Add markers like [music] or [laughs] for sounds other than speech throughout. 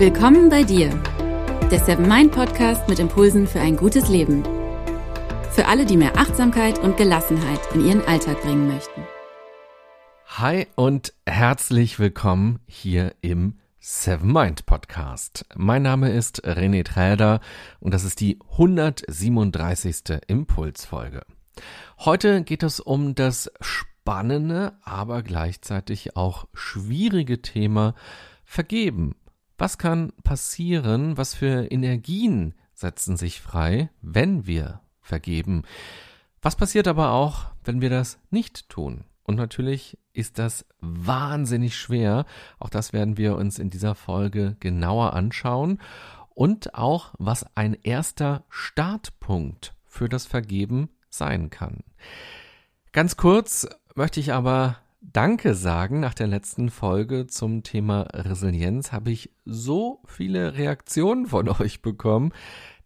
Willkommen bei dir, der Seven Mind Podcast mit Impulsen für ein gutes Leben. Für alle, die mehr Achtsamkeit und Gelassenheit in ihren Alltag bringen möchten. Hi und herzlich willkommen hier im Seven Mind Podcast. Mein Name ist René Träder und das ist die 137. Impulsfolge. Heute geht es um das spannende, aber gleichzeitig auch schwierige Thema Vergeben. Was kann passieren? Was für Energien setzen sich frei, wenn wir vergeben? Was passiert aber auch, wenn wir das nicht tun? Und natürlich ist das wahnsinnig schwer. Auch das werden wir uns in dieser Folge genauer anschauen. Und auch, was ein erster Startpunkt für das Vergeben sein kann. Ganz kurz möchte ich aber Danke sagen. Nach der letzten Folge zum Thema Resilienz habe ich so viele Reaktionen von [laughs] euch bekommen.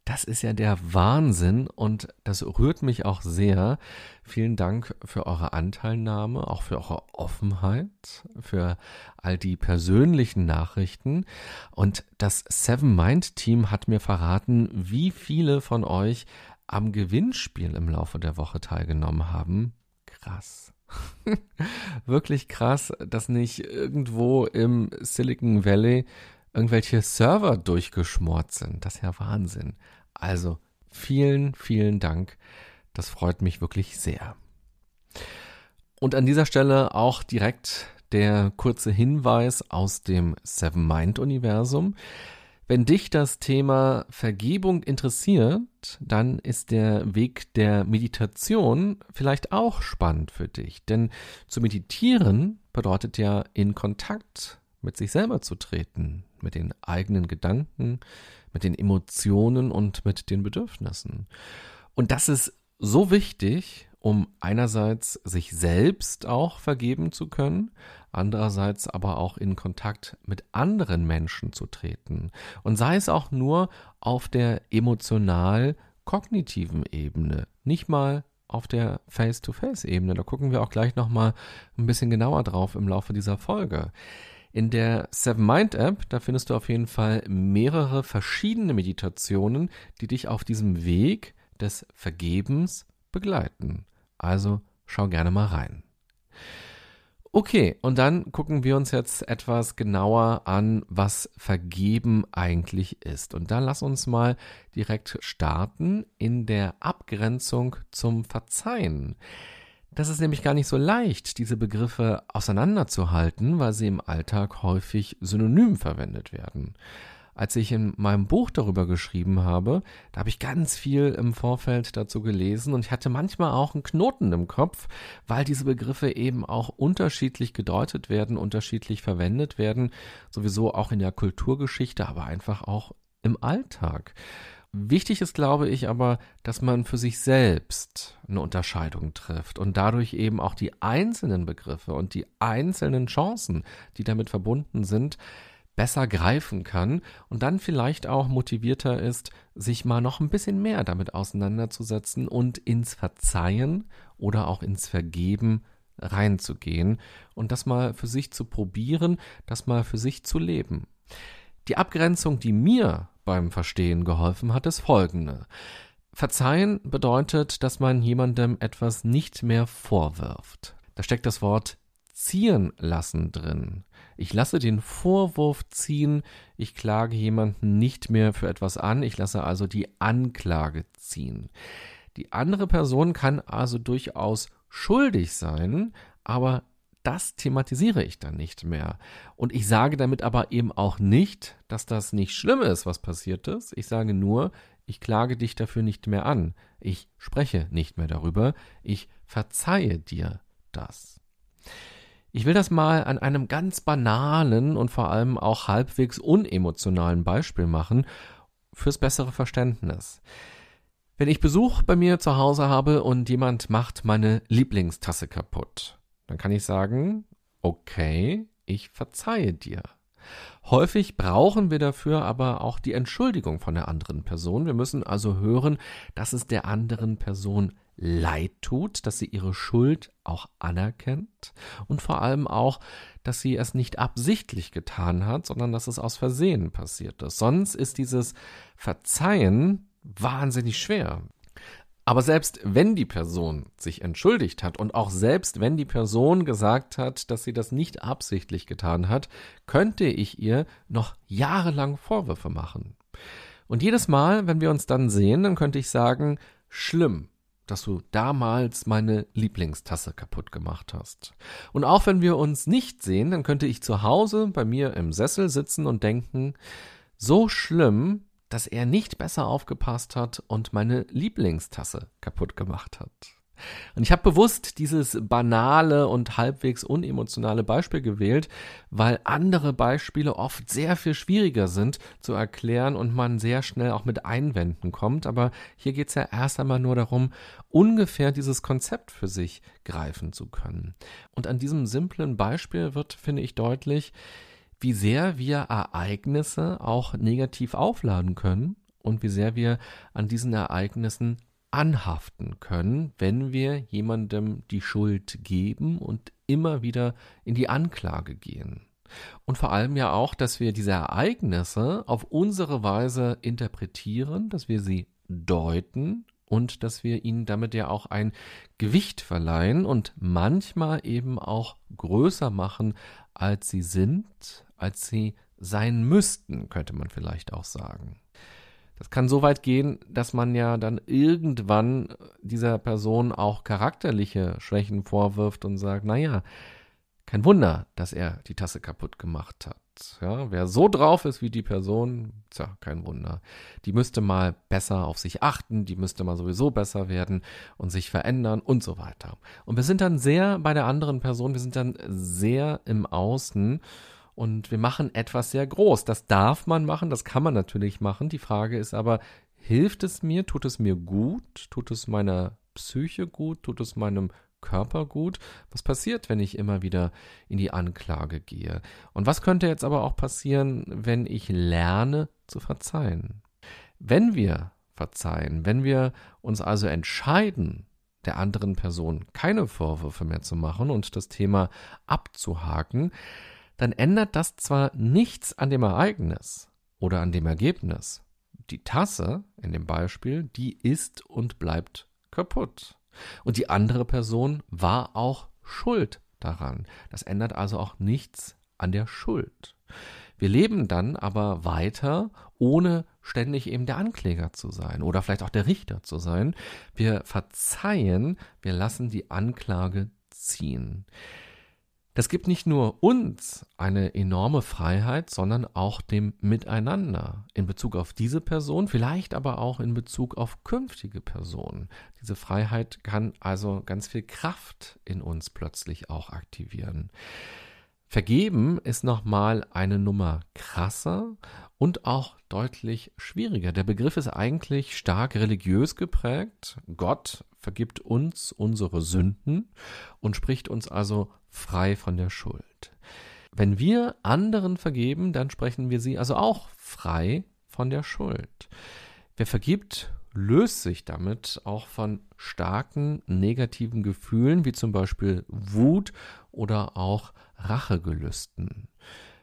Das ist ja der Wahnsinn und das rührt mich auch sehr. Vielen Dank für eure Anteilnahme, auch für eure Offenheit, für all die persönlichen Nachrichten. Und das Seven Mind Team hat mir verraten, wie viele von euch am Gewinnspiel im Laufe der Woche teilgenommen haben. Krass. [laughs] Wirklich krass, dass nicht irgendwo im Silicon Valley irgendwelche Server durchgeschmort sind. Das ist ja Wahnsinn. Also vielen, vielen Dank. Das freut mich wirklich sehr. Und an dieser Stelle auch direkt der kurze Hinweis aus dem Seven Mind Universum. Wenn dich das Thema Vergebung interessiert, dann ist der Weg der Meditation vielleicht auch spannend für dich. Denn zu meditieren bedeutet ja in Kontakt mit sich selber zu treten, mit den eigenen Gedanken, mit den Emotionen und mit den Bedürfnissen. Und das ist so wichtig, um einerseits sich selbst auch vergeben zu können, andererseits aber auch in Kontakt mit anderen Menschen zu treten. Und sei es auch nur auf der emotional-kognitiven Ebene, nicht mal auf der Face-to-Face-Ebene. Da gucken wir auch gleich nochmal ein bisschen genauer drauf im Laufe dieser Folge. In der Seven Mind App, da findest du auf jeden Fall mehrere verschiedene Meditationen, die dich auf diesem Weg des Vergebens begleiten. Also schau gerne mal rein. Okay, und dann gucken wir uns jetzt etwas genauer an, was Vergeben eigentlich ist. Und da lass uns mal direkt starten in der Abgrenzung zum Verzeihen. Das ist nämlich gar nicht so leicht, diese Begriffe auseinanderzuhalten, weil sie im Alltag häufig synonym verwendet werden als ich in meinem Buch darüber geschrieben habe, da habe ich ganz viel im Vorfeld dazu gelesen und ich hatte manchmal auch einen Knoten im Kopf, weil diese Begriffe eben auch unterschiedlich gedeutet werden, unterschiedlich verwendet werden, sowieso auch in der Kulturgeschichte, aber einfach auch im Alltag. Wichtig ist, glaube ich, aber, dass man für sich selbst eine Unterscheidung trifft und dadurch eben auch die einzelnen Begriffe und die einzelnen Chancen, die damit verbunden sind, besser greifen kann und dann vielleicht auch motivierter ist, sich mal noch ein bisschen mehr damit auseinanderzusetzen und ins Verzeihen oder auch ins Vergeben reinzugehen und das mal für sich zu probieren, das mal für sich zu leben. Die Abgrenzung, die mir beim Verstehen geholfen hat, ist folgende. Verzeihen bedeutet, dass man jemandem etwas nicht mehr vorwirft. Da steckt das Wort ziehen lassen drin. Ich lasse den Vorwurf ziehen, ich klage jemanden nicht mehr für etwas an, ich lasse also die Anklage ziehen. Die andere Person kann also durchaus schuldig sein, aber das thematisiere ich dann nicht mehr. Und ich sage damit aber eben auch nicht, dass das nicht schlimm ist, was passiert ist. Ich sage nur, ich klage dich dafür nicht mehr an. Ich spreche nicht mehr darüber. Ich verzeihe dir das. Ich will das mal an einem ganz banalen und vor allem auch halbwegs unemotionalen Beispiel machen fürs bessere Verständnis. Wenn ich Besuch bei mir zu Hause habe und jemand macht meine Lieblingstasse kaputt, dann kann ich sagen, okay, ich verzeihe dir. Häufig brauchen wir dafür aber auch die Entschuldigung von der anderen Person. Wir müssen also hören, dass es der anderen Person leid tut, dass sie ihre Schuld auch anerkennt und vor allem auch, dass sie es nicht absichtlich getan hat, sondern dass es aus Versehen passiert ist. Sonst ist dieses Verzeihen wahnsinnig schwer. Aber selbst wenn die Person sich entschuldigt hat und auch selbst wenn die Person gesagt hat, dass sie das nicht absichtlich getan hat, könnte ich ihr noch jahrelang Vorwürfe machen. Und jedes Mal, wenn wir uns dann sehen, dann könnte ich sagen, schlimm, dass du damals meine Lieblingstasse kaputt gemacht hast. Und auch wenn wir uns nicht sehen, dann könnte ich zu Hause bei mir im Sessel sitzen und denken, so schlimm, dass er nicht besser aufgepasst hat und meine Lieblingstasse kaputt gemacht hat. Und ich habe bewusst dieses banale und halbwegs unemotionale Beispiel gewählt, weil andere Beispiele oft sehr viel schwieriger sind zu erklären und man sehr schnell auch mit Einwänden kommt. Aber hier geht es ja erst einmal nur darum, ungefähr dieses Konzept für sich greifen zu können. Und an diesem simplen Beispiel wird, finde ich, deutlich, wie sehr wir Ereignisse auch negativ aufladen können und wie sehr wir an diesen Ereignissen anhaften können, wenn wir jemandem die Schuld geben und immer wieder in die Anklage gehen. Und vor allem ja auch, dass wir diese Ereignisse auf unsere Weise interpretieren, dass wir sie deuten und dass wir ihnen damit ja auch ein Gewicht verleihen und manchmal eben auch größer machen, als sie sind, als sie sein müssten, könnte man vielleicht auch sagen. Das kann so weit gehen, dass man ja dann irgendwann dieser Person auch charakterliche Schwächen vorwirft und sagt, naja, kein Wunder, dass er die Tasse kaputt gemacht hat. Ja, wer so drauf ist wie die Person, tja, kein Wunder. Die müsste mal besser auf sich achten, die müsste mal sowieso besser werden und sich verändern und so weiter. Und wir sind dann sehr bei der anderen Person, wir sind dann sehr im Außen und wir machen etwas sehr groß. Das darf man machen, das kann man natürlich machen. Die Frage ist aber, hilft es mir, tut es mir gut, tut es meiner Psyche gut, tut es meinem Körper gut? Was passiert, wenn ich immer wieder in die Anklage gehe? Und was könnte jetzt aber auch passieren, wenn ich lerne zu verzeihen? Wenn wir verzeihen, wenn wir uns also entscheiden, der anderen Person keine Vorwürfe mehr zu machen und das Thema abzuhaken, dann ändert das zwar nichts an dem Ereignis oder an dem Ergebnis. Die Tasse in dem Beispiel, die ist und bleibt kaputt. Und die andere Person war auch schuld daran. Das ändert also auch nichts an der Schuld. Wir leben dann aber weiter, ohne ständig eben der Ankläger zu sein oder vielleicht auch der Richter zu sein. Wir verzeihen, wir lassen die Anklage ziehen. Das gibt nicht nur uns eine enorme Freiheit, sondern auch dem Miteinander in Bezug auf diese Person, vielleicht aber auch in Bezug auf künftige Personen. Diese Freiheit kann also ganz viel Kraft in uns plötzlich auch aktivieren. Vergeben ist nochmal eine Nummer krasser und auch deutlich schwieriger. Der Begriff ist eigentlich stark religiös geprägt. Gott vergibt uns unsere Sünden und spricht uns also frei von der Schuld. Wenn wir anderen vergeben, dann sprechen wir sie also auch frei von der Schuld. Wer vergibt, löst sich damit auch von starken negativen Gefühlen wie zum Beispiel Wut oder auch Rachegelüsten.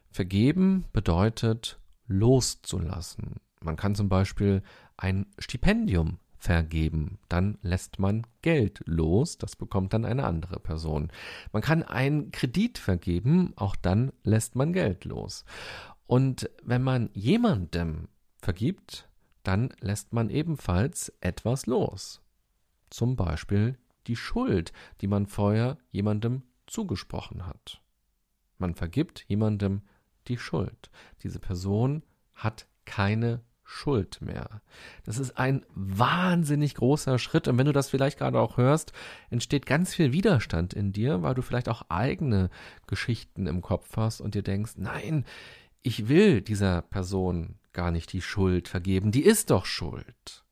Vergeben bedeutet loszulassen. Man kann zum Beispiel ein Stipendium vergeben. Dann lässt man Geld los, das bekommt dann eine andere Person. Man kann einen Kredit vergeben, auch dann lässt man Geld los. Und wenn man jemandem vergibt, dann lässt man ebenfalls etwas los. Zum Beispiel die Schuld, die man vorher jemandem zugesprochen hat. Man vergibt jemandem die Schuld. Diese Person hat keine Schuld mehr. Das ist ein wahnsinnig großer Schritt. Und wenn du das vielleicht gerade auch hörst, entsteht ganz viel Widerstand in dir, weil du vielleicht auch eigene Geschichten im Kopf hast und dir denkst, nein, ich will dieser Person gar nicht die Schuld vergeben. Die ist doch schuld.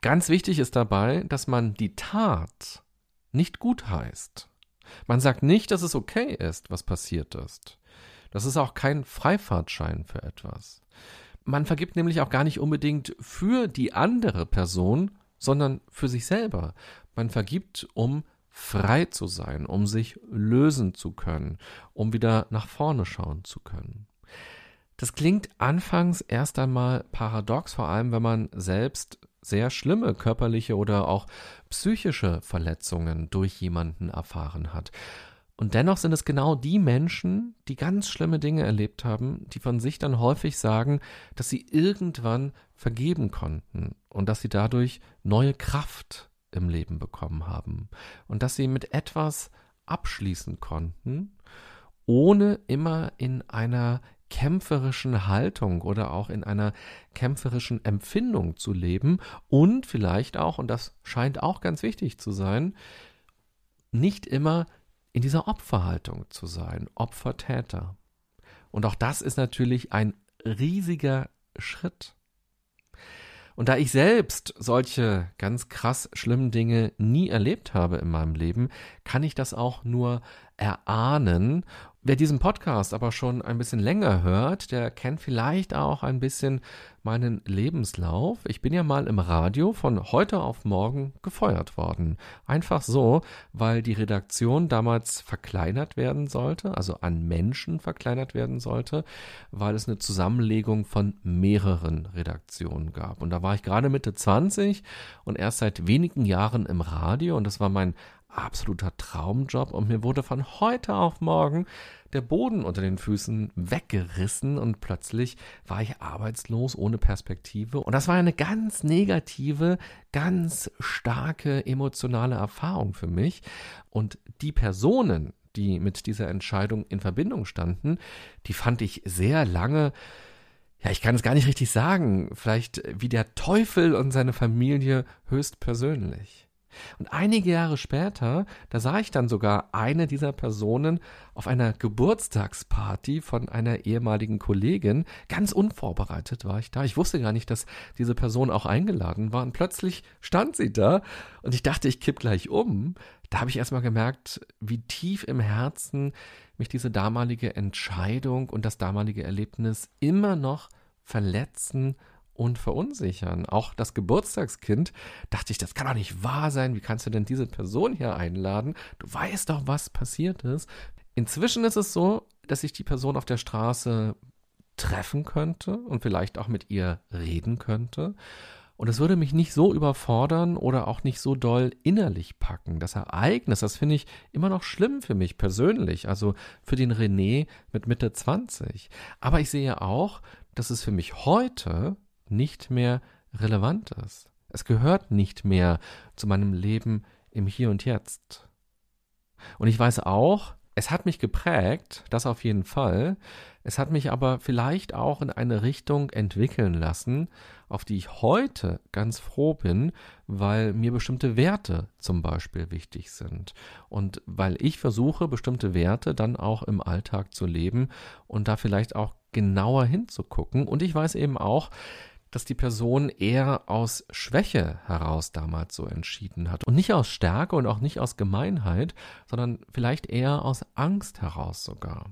Ganz wichtig ist dabei, dass man die Tat nicht gut heißt. Man sagt nicht, dass es okay ist, was passiert ist. Das ist auch kein Freifahrtschein für etwas. Man vergibt nämlich auch gar nicht unbedingt für die andere Person, sondern für sich selber. Man vergibt, um frei zu sein, um sich lösen zu können, um wieder nach vorne schauen zu können. Das klingt anfangs erst einmal paradox, vor allem wenn man selbst sehr schlimme körperliche oder auch psychische Verletzungen durch jemanden erfahren hat. Und dennoch sind es genau die Menschen, die ganz schlimme Dinge erlebt haben, die von sich dann häufig sagen, dass sie irgendwann vergeben konnten und dass sie dadurch neue Kraft im Leben bekommen haben und dass sie mit etwas abschließen konnten, ohne immer in einer kämpferischen Haltung oder auch in einer kämpferischen Empfindung zu leben und vielleicht auch, und das scheint auch ganz wichtig zu sein, nicht immer in dieser Opferhaltung zu sein, Opfer-Täter. Und auch das ist natürlich ein riesiger Schritt. Und da ich selbst solche ganz krass schlimmen Dinge nie erlebt habe in meinem Leben, kann ich das auch nur erahnen Wer diesen Podcast aber schon ein bisschen länger hört, der kennt vielleicht auch ein bisschen meinen Lebenslauf. Ich bin ja mal im Radio von heute auf morgen gefeuert worden. Einfach so, weil die Redaktion damals verkleinert werden sollte, also an Menschen verkleinert werden sollte, weil es eine Zusammenlegung von mehreren Redaktionen gab. Und da war ich gerade Mitte 20 und erst seit wenigen Jahren im Radio und das war mein absoluter Traumjob und mir wurde von heute auf morgen der Boden unter den Füßen weggerissen und plötzlich war ich arbeitslos ohne Perspektive und das war eine ganz negative, ganz starke emotionale Erfahrung für mich und die Personen, die mit dieser Entscheidung in Verbindung standen, die fand ich sehr lange ja, ich kann es gar nicht richtig sagen, vielleicht wie der Teufel und seine Familie höchstpersönlich. Und einige Jahre später, da sah ich dann sogar eine dieser Personen auf einer Geburtstagsparty von einer ehemaligen Kollegin. Ganz unvorbereitet war ich da. Ich wusste gar nicht, dass diese Person auch eingeladen war. Und plötzlich stand sie da und ich dachte, ich kipp gleich um. Da habe ich erstmal gemerkt, wie tief im Herzen mich diese damalige Entscheidung und das damalige Erlebnis immer noch verletzen und verunsichern. Auch das Geburtstagskind dachte ich, das kann doch nicht wahr sein. Wie kannst du denn diese Person hier einladen? Du weißt doch, was passiert ist. Inzwischen ist es so, dass ich die Person auf der Straße treffen könnte und vielleicht auch mit ihr reden könnte. Und es würde mich nicht so überfordern oder auch nicht so doll innerlich packen. Das Ereignis, das finde ich immer noch schlimm für mich persönlich, also für den René mit Mitte 20. Aber ich sehe auch, dass es für mich heute nicht mehr relevant ist. Es gehört nicht mehr zu meinem Leben im Hier und Jetzt. Und ich weiß auch, es hat mich geprägt, das auf jeden Fall. Es hat mich aber vielleicht auch in eine Richtung entwickeln lassen, auf die ich heute ganz froh bin, weil mir bestimmte Werte zum Beispiel wichtig sind. Und weil ich versuche, bestimmte Werte dann auch im Alltag zu leben und da vielleicht auch genauer hinzugucken. Und ich weiß eben auch, dass die Person eher aus Schwäche heraus damals so entschieden hat. Und nicht aus Stärke und auch nicht aus Gemeinheit, sondern vielleicht eher aus Angst heraus sogar.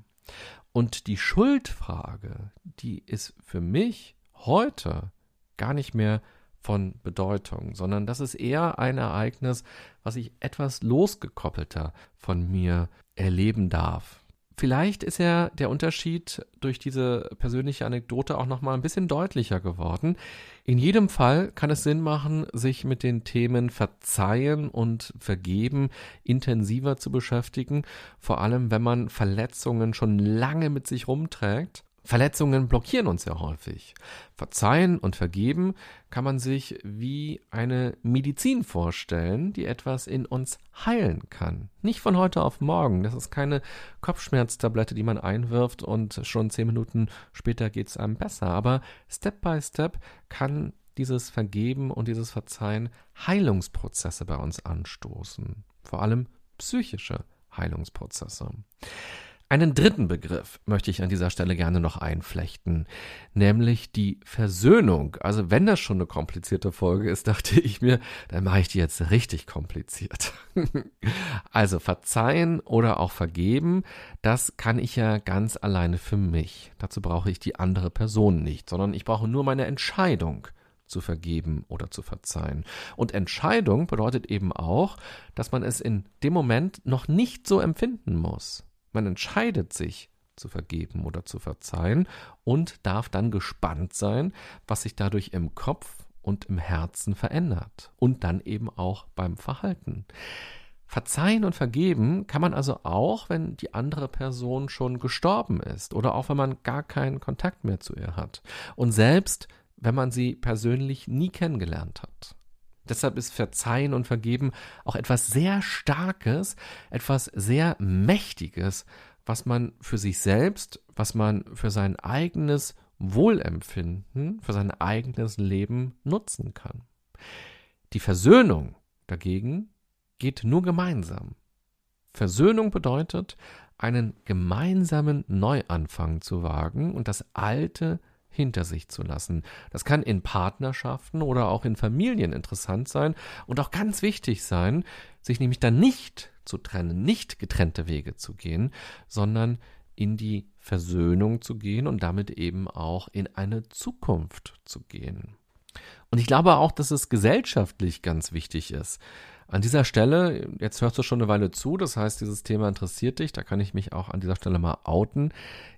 Und die Schuldfrage, die ist für mich heute gar nicht mehr von Bedeutung, sondern das ist eher ein Ereignis, was ich etwas losgekoppelter von mir erleben darf. Vielleicht ist ja der Unterschied durch diese persönliche Anekdote auch noch mal ein bisschen deutlicher geworden. In jedem Fall kann es Sinn machen, sich mit den Themen Verzeihen und Vergeben intensiver zu beschäftigen, vor allem wenn man Verletzungen schon lange mit sich rumträgt Verletzungen blockieren uns ja häufig. Verzeihen und vergeben kann man sich wie eine Medizin vorstellen, die etwas in uns heilen kann. Nicht von heute auf morgen. Das ist keine Kopfschmerztablette, die man einwirft und schon zehn Minuten später geht es einem besser. Aber Step by Step kann dieses Vergeben und dieses Verzeihen Heilungsprozesse bei uns anstoßen. Vor allem psychische Heilungsprozesse. Einen dritten Begriff möchte ich an dieser Stelle gerne noch einflechten, nämlich die Versöhnung. Also wenn das schon eine komplizierte Folge ist, [laughs] dachte ich mir, dann mache ich die jetzt richtig kompliziert. [laughs] also verzeihen oder auch vergeben, das kann ich ja ganz alleine für mich. Dazu brauche ich die andere Person nicht, sondern ich brauche nur meine Entscheidung zu vergeben oder zu verzeihen. Und Entscheidung bedeutet eben auch, dass man es in dem Moment noch nicht so empfinden muss. Man entscheidet sich zu vergeben oder zu verzeihen und darf dann gespannt sein, was sich dadurch im Kopf und im Herzen verändert und dann eben auch beim Verhalten. Verzeihen und vergeben kann man also auch, wenn die andere Person schon gestorben ist oder auch wenn man gar keinen Kontakt mehr zu ihr hat. Und selbst wenn man sie persönlich nie kennengelernt hat. Deshalb ist Verzeihen und Vergeben auch etwas sehr Starkes, etwas sehr Mächtiges, was man für sich selbst, was man für sein eigenes Wohlempfinden, für sein eigenes Leben nutzen kann. Die Versöhnung dagegen geht nur gemeinsam. Versöhnung bedeutet, einen gemeinsamen Neuanfang zu wagen und das Alte hinter sich zu lassen. Das kann in Partnerschaften oder auch in Familien interessant sein und auch ganz wichtig sein, sich nämlich dann nicht zu trennen, nicht getrennte Wege zu gehen, sondern in die Versöhnung zu gehen und damit eben auch in eine Zukunft zu gehen. Und ich glaube auch, dass es gesellschaftlich ganz wichtig ist, an dieser Stelle, jetzt hörst du schon eine Weile zu, das heißt, dieses Thema interessiert dich, da kann ich mich auch an dieser Stelle mal outen.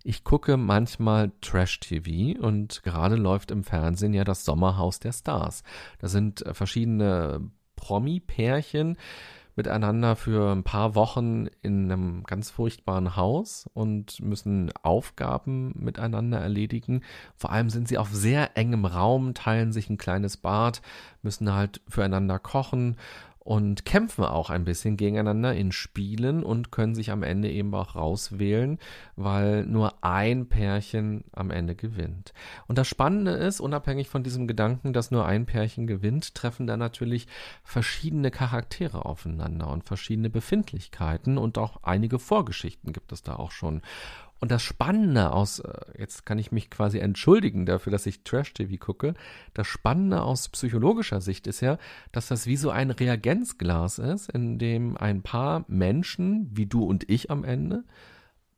Ich gucke manchmal Trash-TV und gerade läuft im Fernsehen ja das Sommerhaus der Stars. Da sind äh, verschiedene Promi-Pärchen, miteinander für ein paar Wochen in einem ganz furchtbaren Haus und müssen Aufgaben miteinander erledigen. Vor allem sind sie auf sehr engem Raum, teilen sich ein kleines Bad, müssen halt füreinander kochen und kämpfen auch ein bisschen gegeneinander in Spielen und können sich am Ende eben auch rauswählen, weil nur ein Pärchen am Ende gewinnt. Und das Spannende ist, unabhängig von diesem Gedanken, dass nur ein Pärchen gewinnt, treffen da natürlich verschiedene Charaktere aufeinander und verschiedene Befindlichkeiten und auch einige Vorgeschichten gibt es da auch schon. Und das Spannende aus, äh, jetzt kann ich mich quasi entschuldigen dafür, dass ich Trash-TV gucke, das Spannende aus psychologischer Sicht ist ja, dass das wie so ein Reagenzglas ist, in dem ein paar Menschen, wie du und ich am Ende,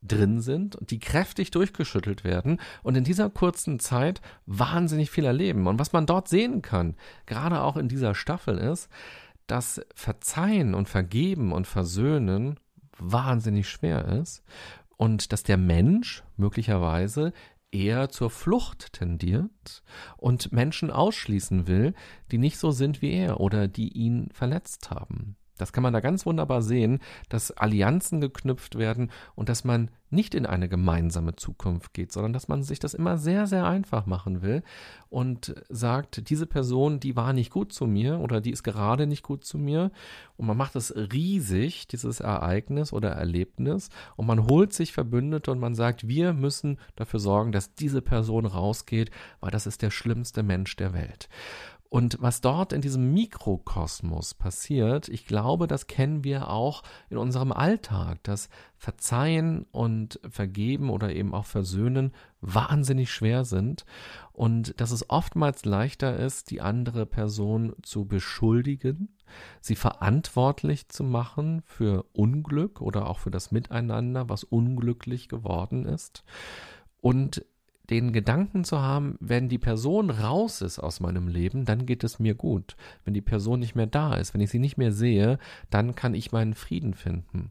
drin sind und die kräftig durchgeschüttelt werden und in dieser kurzen Zeit wahnsinnig viel erleben. Und was man dort sehen kann, gerade auch in dieser Staffel, ist, dass Verzeihen und Vergeben und Versöhnen wahnsinnig schwer ist und dass der Mensch möglicherweise eher zur Flucht tendiert und Menschen ausschließen will, die nicht so sind wie er oder die ihn verletzt haben. Das kann man da ganz wunderbar sehen, dass Allianzen geknüpft werden und dass man nicht in eine gemeinsame Zukunft geht, sondern dass man sich das immer sehr, sehr einfach machen will und sagt, diese Person, die war nicht gut zu mir oder die ist gerade nicht gut zu mir und man macht es riesig, dieses Ereignis oder Erlebnis und man holt sich Verbündete und man sagt, wir müssen dafür sorgen, dass diese Person rausgeht, weil das ist der schlimmste Mensch der Welt. Und was dort in diesem Mikrokosmos passiert, ich glaube, das kennen wir auch in unserem Alltag, dass Verzeihen und Vergeben oder eben auch Versöhnen wahnsinnig schwer sind und dass es oftmals leichter ist, die andere Person zu beschuldigen, sie verantwortlich zu machen für Unglück oder auch für das Miteinander, was unglücklich geworden ist. Und den Gedanken zu haben, wenn die Person raus ist aus meinem Leben, dann geht es mir gut. Wenn die Person nicht mehr da ist, wenn ich sie nicht mehr sehe, dann kann ich meinen Frieden finden.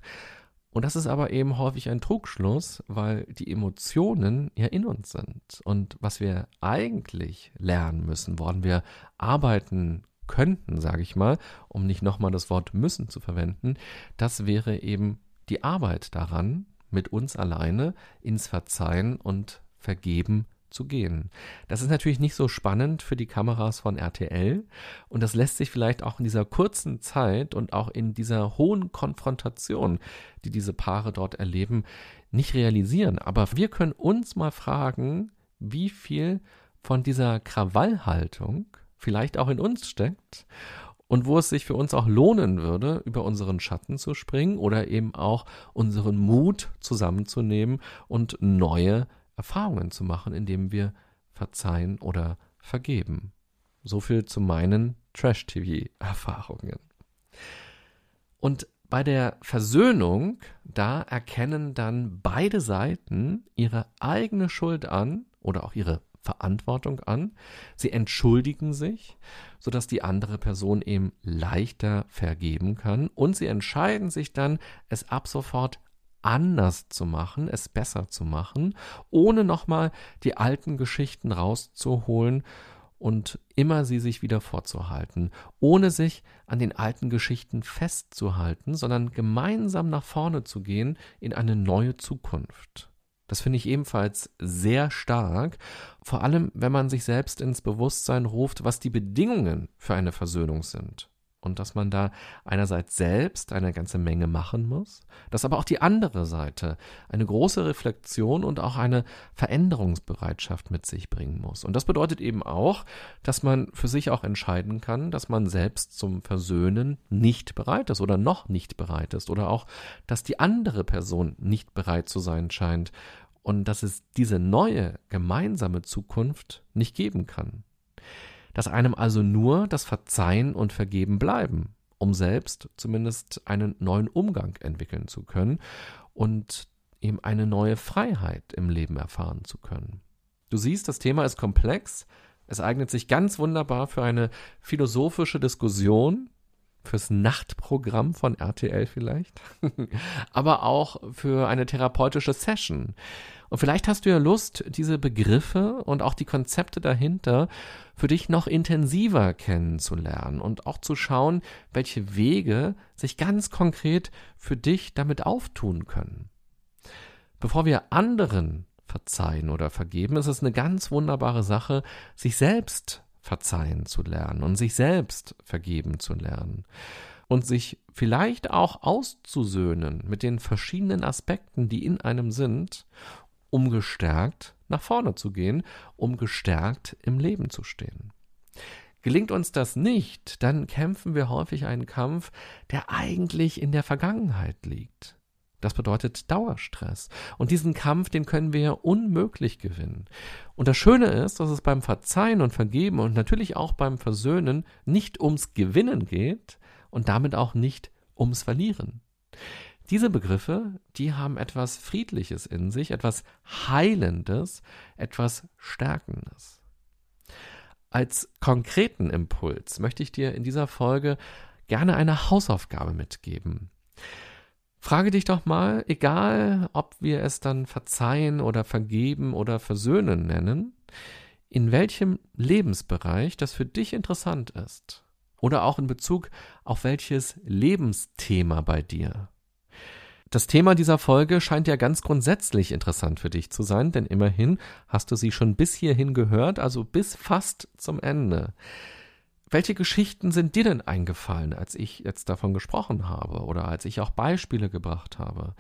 Und das ist aber eben häufig ein Trugschluss, weil die Emotionen ja in uns sind. Und was wir eigentlich lernen müssen, woran wir arbeiten könnten, sage ich mal, um nicht nochmal das Wort müssen zu verwenden, das wäre eben die Arbeit daran, mit uns alleine ins Verzeihen und vergeben zu gehen. Das ist natürlich nicht so spannend für die Kameras von RTL und das lässt sich vielleicht auch in dieser kurzen Zeit und auch in dieser hohen Konfrontation, die diese Paare dort erleben, nicht realisieren. Aber wir können uns mal fragen, wie viel von dieser Krawallhaltung vielleicht auch in uns steckt und wo es sich für uns auch lohnen würde, über unseren Schatten zu springen oder eben auch unseren Mut zusammenzunehmen und neue Erfahrungen zu machen, indem wir verzeihen oder vergeben. So viel zu meinen Trash-TV-Erfahrungen. Und bei der Versöhnung, da erkennen dann beide Seiten ihre eigene Schuld an oder auch ihre Verantwortung an, sie entschuldigen sich, sodass die andere Person eben leichter vergeben kann und sie entscheiden sich dann, es ab sofort anders zu machen, es besser zu machen, ohne nochmal die alten Geschichten rauszuholen und immer sie sich wieder vorzuhalten, ohne sich an den alten Geschichten festzuhalten, sondern gemeinsam nach vorne zu gehen in eine neue Zukunft. Das finde ich ebenfalls sehr stark, vor allem wenn man sich selbst ins Bewusstsein ruft, was die Bedingungen für eine Versöhnung sind und dass man da einerseits selbst eine ganze Menge machen muss, dass aber auch die andere Seite eine große Reflexion und auch eine Veränderungsbereitschaft mit sich bringen muss. Und das bedeutet eben auch, dass man für sich auch entscheiden kann, dass man selbst zum Versöhnen nicht bereit ist oder noch nicht bereit ist oder auch, dass die andere Person nicht bereit zu sein scheint und dass es diese neue gemeinsame Zukunft nicht geben kann dass einem also nur das Verzeihen und Vergeben bleiben, um selbst zumindest einen neuen Umgang entwickeln zu können und eben eine neue Freiheit im Leben erfahren zu können. Du siehst, das Thema ist komplex. Es eignet sich ganz wunderbar für eine philosophische Diskussion, fürs Nachtprogramm von RTL vielleicht, [laughs] aber auch für eine therapeutische Session. Und vielleicht hast du ja Lust, diese Begriffe und auch die Konzepte dahinter für dich noch intensiver kennenzulernen und auch zu schauen, welche Wege sich ganz konkret für dich damit auftun können. Bevor wir anderen verzeihen oder vergeben, ist es eine ganz wunderbare Sache, sich selbst verzeihen zu lernen und sich selbst vergeben zu lernen und sich vielleicht auch auszusöhnen mit den verschiedenen Aspekten, die in einem sind um gestärkt nach vorne zu gehen, um gestärkt im Leben zu stehen. Gelingt uns das nicht, dann kämpfen wir häufig einen Kampf, der eigentlich in der Vergangenheit liegt. Das bedeutet Dauerstress. Und diesen Kampf, den können wir unmöglich gewinnen. Und das Schöne ist, dass es beim Verzeihen und Vergeben und natürlich auch beim Versöhnen nicht ums Gewinnen geht und damit auch nicht ums Verlieren. Diese Begriffe, die haben etwas Friedliches in sich, etwas Heilendes, etwas Stärkendes. Als konkreten Impuls möchte ich dir in dieser Folge gerne eine Hausaufgabe mitgeben. Frage dich doch mal, egal ob wir es dann verzeihen oder vergeben oder versöhnen nennen, in welchem Lebensbereich das für dich interessant ist. Oder auch in Bezug auf welches Lebensthema bei dir. Das Thema dieser Folge scheint ja ganz grundsätzlich interessant für dich zu sein, denn immerhin hast du sie schon bis hierhin gehört, also bis fast zum Ende. Welche Geschichten sind dir denn eingefallen, als ich jetzt davon gesprochen habe oder als ich auch Beispiele gebracht habe?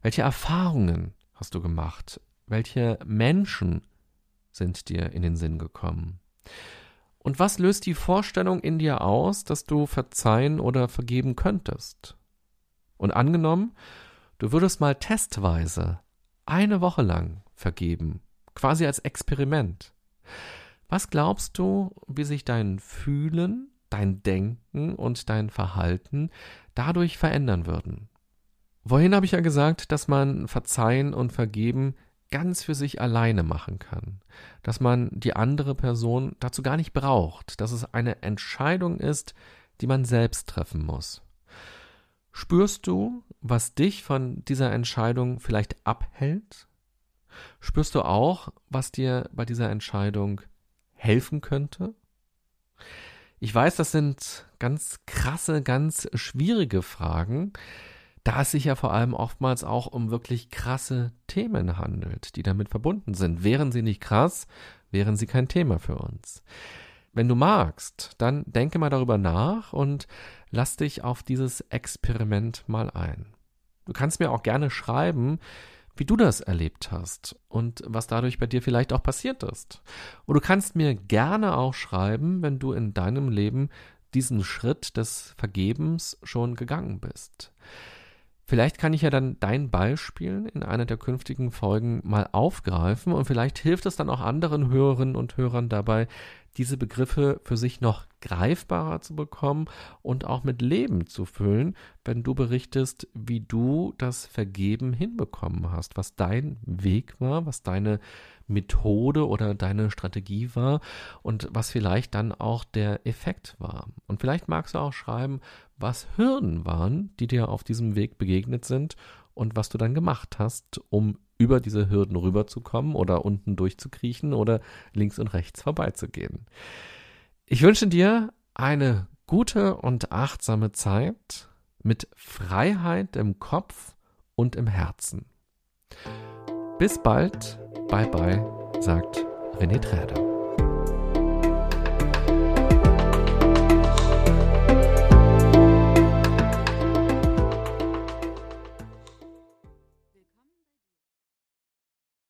Welche Erfahrungen hast du gemacht? Welche Menschen sind dir in den Sinn gekommen? Und was löst die Vorstellung in dir aus, dass du verzeihen oder vergeben könntest? Und angenommen, Du würdest mal testweise eine Woche lang vergeben, quasi als Experiment. Was glaubst du, wie sich dein Fühlen, dein Denken und dein Verhalten dadurch verändern würden? Vorhin habe ich ja gesagt, dass man Verzeihen und Vergeben ganz für sich alleine machen kann, dass man die andere Person dazu gar nicht braucht, dass es eine Entscheidung ist, die man selbst treffen muss. Spürst du, was dich von dieser Entscheidung vielleicht abhält? Spürst du auch, was dir bei dieser Entscheidung helfen könnte? Ich weiß, das sind ganz krasse, ganz schwierige Fragen, da es sich ja vor allem oftmals auch um wirklich krasse Themen handelt, die damit verbunden sind. Wären sie nicht krass, wären sie kein Thema für uns. Wenn du magst, dann denke mal darüber nach und lass dich auf dieses Experiment mal ein. Du kannst mir auch gerne schreiben, wie du das erlebt hast und was dadurch bei dir vielleicht auch passiert ist. Und du kannst mir gerne auch schreiben, wenn du in deinem Leben diesen Schritt des Vergebens schon gegangen bist. Vielleicht kann ich ja dann dein Beispiel in einer der künftigen Folgen mal aufgreifen und vielleicht hilft es dann auch anderen Hörerinnen und Hörern dabei, diese Begriffe für sich noch greifbarer zu bekommen und auch mit Leben zu füllen, wenn du berichtest, wie du das Vergeben hinbekommen hast, was dein Weg war, was deine Methode oder deine Strategie war und was vielleicht dann auch der Effekt war. Und vielleicht magst du auch schreiben, was Hürden waren, die dir auf diesem Weg begegnet sind und was du dann gemacht hast, um über diese Hürden rüberzukommen oder unten durchzukriechen oder links und rechts vorbeizugehen. Ich wünsche dir eine gute und achtsame Zeit mit Freiheit im Kopf und im Herzen. Bis bald, bye bye, sagt René Träder.